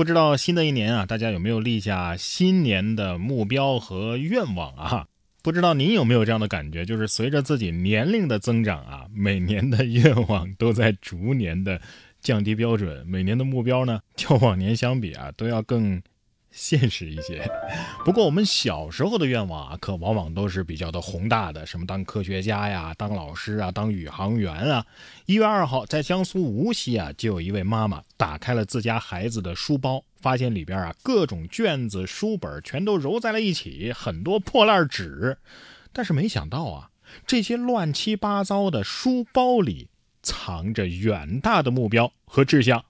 不知道新的一年啊，大家有没有立下新年的目标和愿望啊？不知道您有没有这样的感觉，就是随着自己年龄的增长啊，每年的愿望都在逐年的降低标准，每年的目标呢，较往年相比啊，都要更。现实一些，不过我们小时候的愿望啊，可往往都是比较的宏大的，什么当科学家呀、当老师啊、当宇航员啊。一月二号，在江苏无锡啊，就有一位妈妈打开了自家孩子的书包，发现里边啊各种卷子、书本全都揉在了一起，很多破烂纸。但是没想到啊，这些乱七八糟的书包里藏着远大的目标和志向。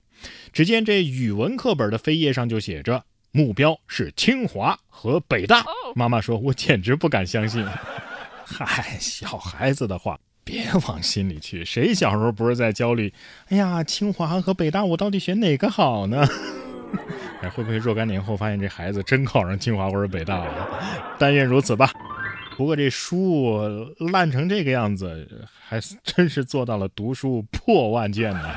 只见这语文课本的扉页上就写着。目标是清华和北大。妈妈说：“我简直不敢相信。”嗨，小孩子的话别往心里去。谁小时候不是在焦虑？哎呀，清华和北大，我到底选哪个好呢？哎，会不会若干年后发现这孩子真考上清华或者北大了？但愿如此吧。不过这书烂成这个样子，还真是做到了读书破万卷呢。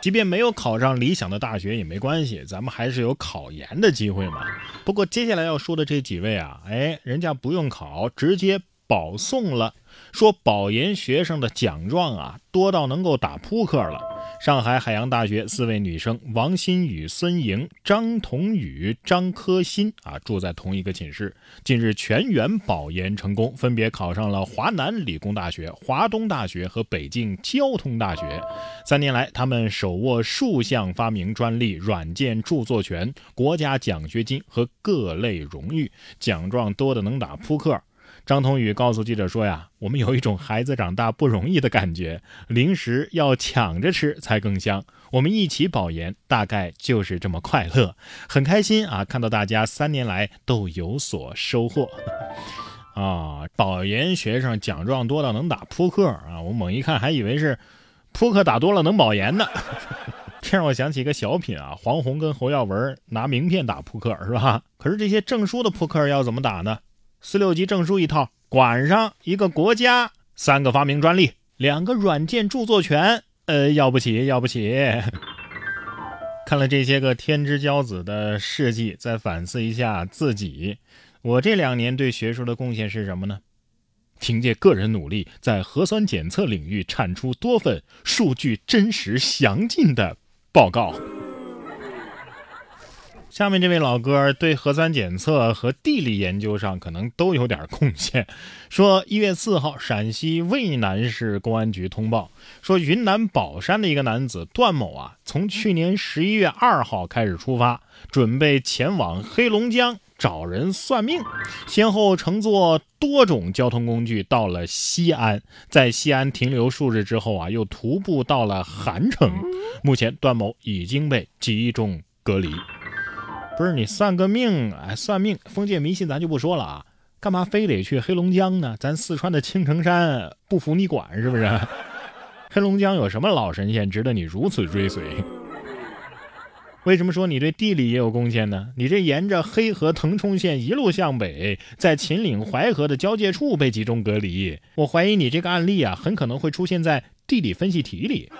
即便没有考上理想的大学也没关系，咱们还是有考研的机会嘛。不过接下来要说的这几位啊，哎，人家不用考，直接保送了。说保研学生的奖状啊，多到能够打扑克了。上海海洋大学四位女生王新宇、孙莹、张彤宇、张科新啊，住在同一个寝室。近日全员保研成功，分别考上了华南理工大学、华东大学和北京交通大学。三年来，他们手握数项发明专利、软件著作权、国家奖学金和各类荣誉，奖状多的能打扑克。张彤宇告诉记者说：“呀，我们有一种孩子长大不容易的感觉，零食要抢着吃才更香。我们一起保研，大概就是这么快乐，很开心啊！看到大家三年来都有所收获啊！保研学生奖状多到能打扑克啊！我猛一看还以为是扑克打多了能保研呢，这让我想起一个小品啊，黄宏跟侯耀文拿名片打扑克是吧？可是这些证书的扑克要怎么打呢？”四六级证书一套，管上一个国家，三个发明专利，两个软件著作权，呃，要不起，要不起。看了这些个天之骄子的事迹，再反思一下自己，我这两年对学术的贡献是什么呢？凭借个人努力，在核酸检测领域产出多份数据真实详尽的报告。下面这位老哥对核酸检测和地理研究上可能都有点贡献。说一月四号，陕西渭南市公安局通报说，云南保山的一个男子段某啊，从去年十一月二号开始出发，准备前往黑龙江找人算命，先后乘坐多种交通工具到了西安，在西安停留数日之后啊，又徒步到了韩城。目前，段某已经被集中隔离。不是你算个命，哎，算命封建迷信咱就不说了啊，干嘛非得去黑龙江呢？咱四川的青城山不服你管是不是？黑龙江有什么老神仙值得你如此追随？为什么说你对地理也有贡献呢？你这沿着黑河腾冲线一路向北，在秦岭淮河的交界处被集中隔离，我怀疑你这个案例啊，很可能会出现在地理分析题里。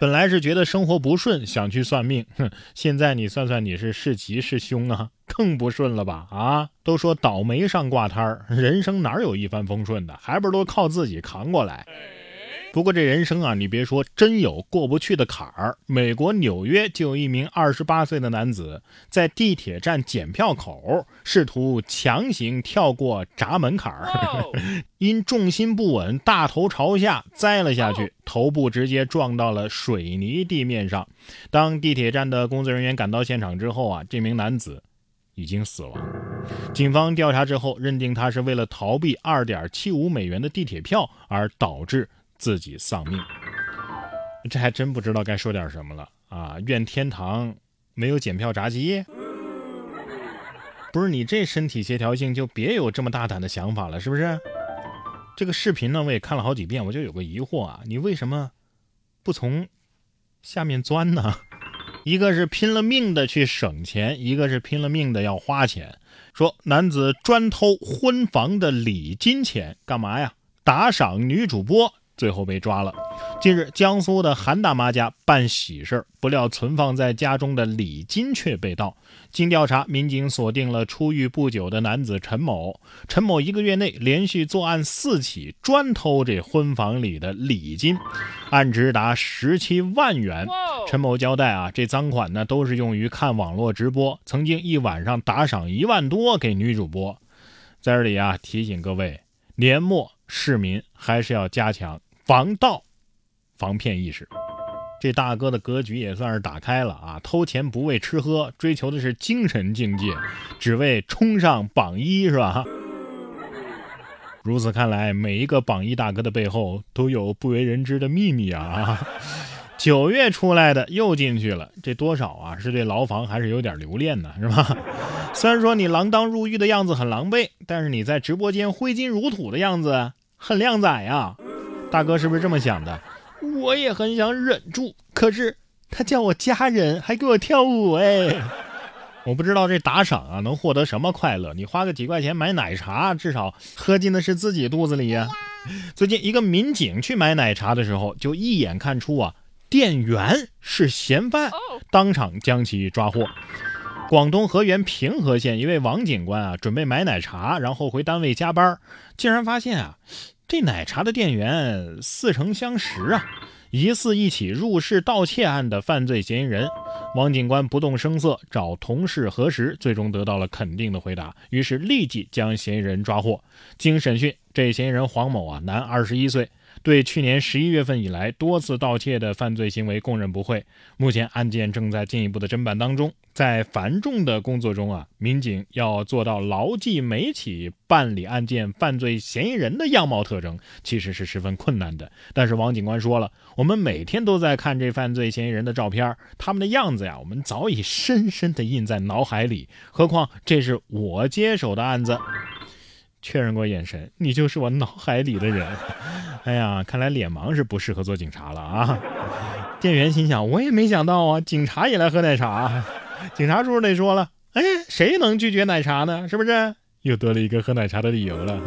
本来是觉得生活不顺，想去算命，哼！现在你算算，你是是吉是凶啊？更不顺了吧？啊！都说倒霉上挂摊儿，人生哪有一帆风顺的？还不是都靠自己扛过来？不过这人生啊，你别说，真有过不去的坎儿。美国纽约就有一名二十八岁的男子，在地铁站检票口试图强行跳过闸门槛儿，因重心不稳，大头朝下栽了下去，头部直接撞到了水泥地面上。当地铁站的工作人员赶到现场之后啊，这名男子已经死亡。警方调查之后认定，他是为了逃避二点七五美元的地铁票而导致。自己丧命，这还真不知道该说点什么了啊！愿天堂没有检票闸机。不是你这身体协调性就别有这么大胆的想法了，是不是？这个视频呢，我也看了好几遍，我就有个疑惑啊，你为什么不从下面钻呢？一个是拼了命的去省钱，一个是拼了命的要花钱。说男子专偷婚房的礼金钱干嘛呀？打赏女主播。最后被抓了。近日，江苏的韩大妈家办喜事儿，不料存放在家中的礼金却被盗。经调查，民警锁定了出狱不久的男子陈某。陈某一个月内连续作案四起，专偷这婚房里的礼金，案值达十七万元。陈某交代啊，这赃款呢都是用于看网络直播，曾经一晚上打赏一万多给女主播。在这里啊，提醒各位，年末市民还是要加强防盗。防骗意识，这大哥的格局也算是打开了啊！偷钱不为吃喝，追求的是精神境界，只为冲上榜一，是吧？如此看来，每一个榜一大哥的背后都有不为人知的秘密啊！九月出来的又进去了，这多少啊？是对牢房还是有点留恋呢？是吧？虽然说你锒铛入狱的样子很狼狈，但是你在直播间挥金如土的样子很靓仔呀！大哥是不是这么想的？我也很想忍住，可是他叫我家人，还给我跳舞哎！我不知道这打赏啊能获得什么快乐？你花个几块钱买奶茶，至少喝进的是自己肚子里呀。最近一个民警去买奶茶的时候，就一眼看出啊店员是嫌犯，当场将其抓获。广东河源平和县一位王警官啊，准备买奶茶，然后回单位加班，竟然发现啊。这奶茶的店员似曾相识啊，疑似一起入室盗窃案的犯罪嫌疑人。王警官不动声色找同事核实，最终得到了肯定的回答，于是立即将嫌疑人抓获。经审讯，这嫌疑人黄某啊，男，二十一岁。对去年十一月份以来多次盗窃的犯罪行为供认不讳。目前案件正在进一步的侦办当中。在繁重的工作中啊，民警要做到牢记每起办理案件犯罪嫌疑人的样貌特征，其实是十分困难的。但是王警官说了，我们每天都在看这犯罪嫌疑人的照片，他们的样子呀，我们早已深深的印在脑海里。何况这是我接手的案子。确认过眼神，你就是我脑海里的人。哎呀，看来脸盲是不适合做警察了啊！店员心想，我也没想到啊，警察也来喝奶茶。警察叔叔得说了，哎，谁能拒绝奶茶呢？是不是？又多了一个喝奶茶的理由了。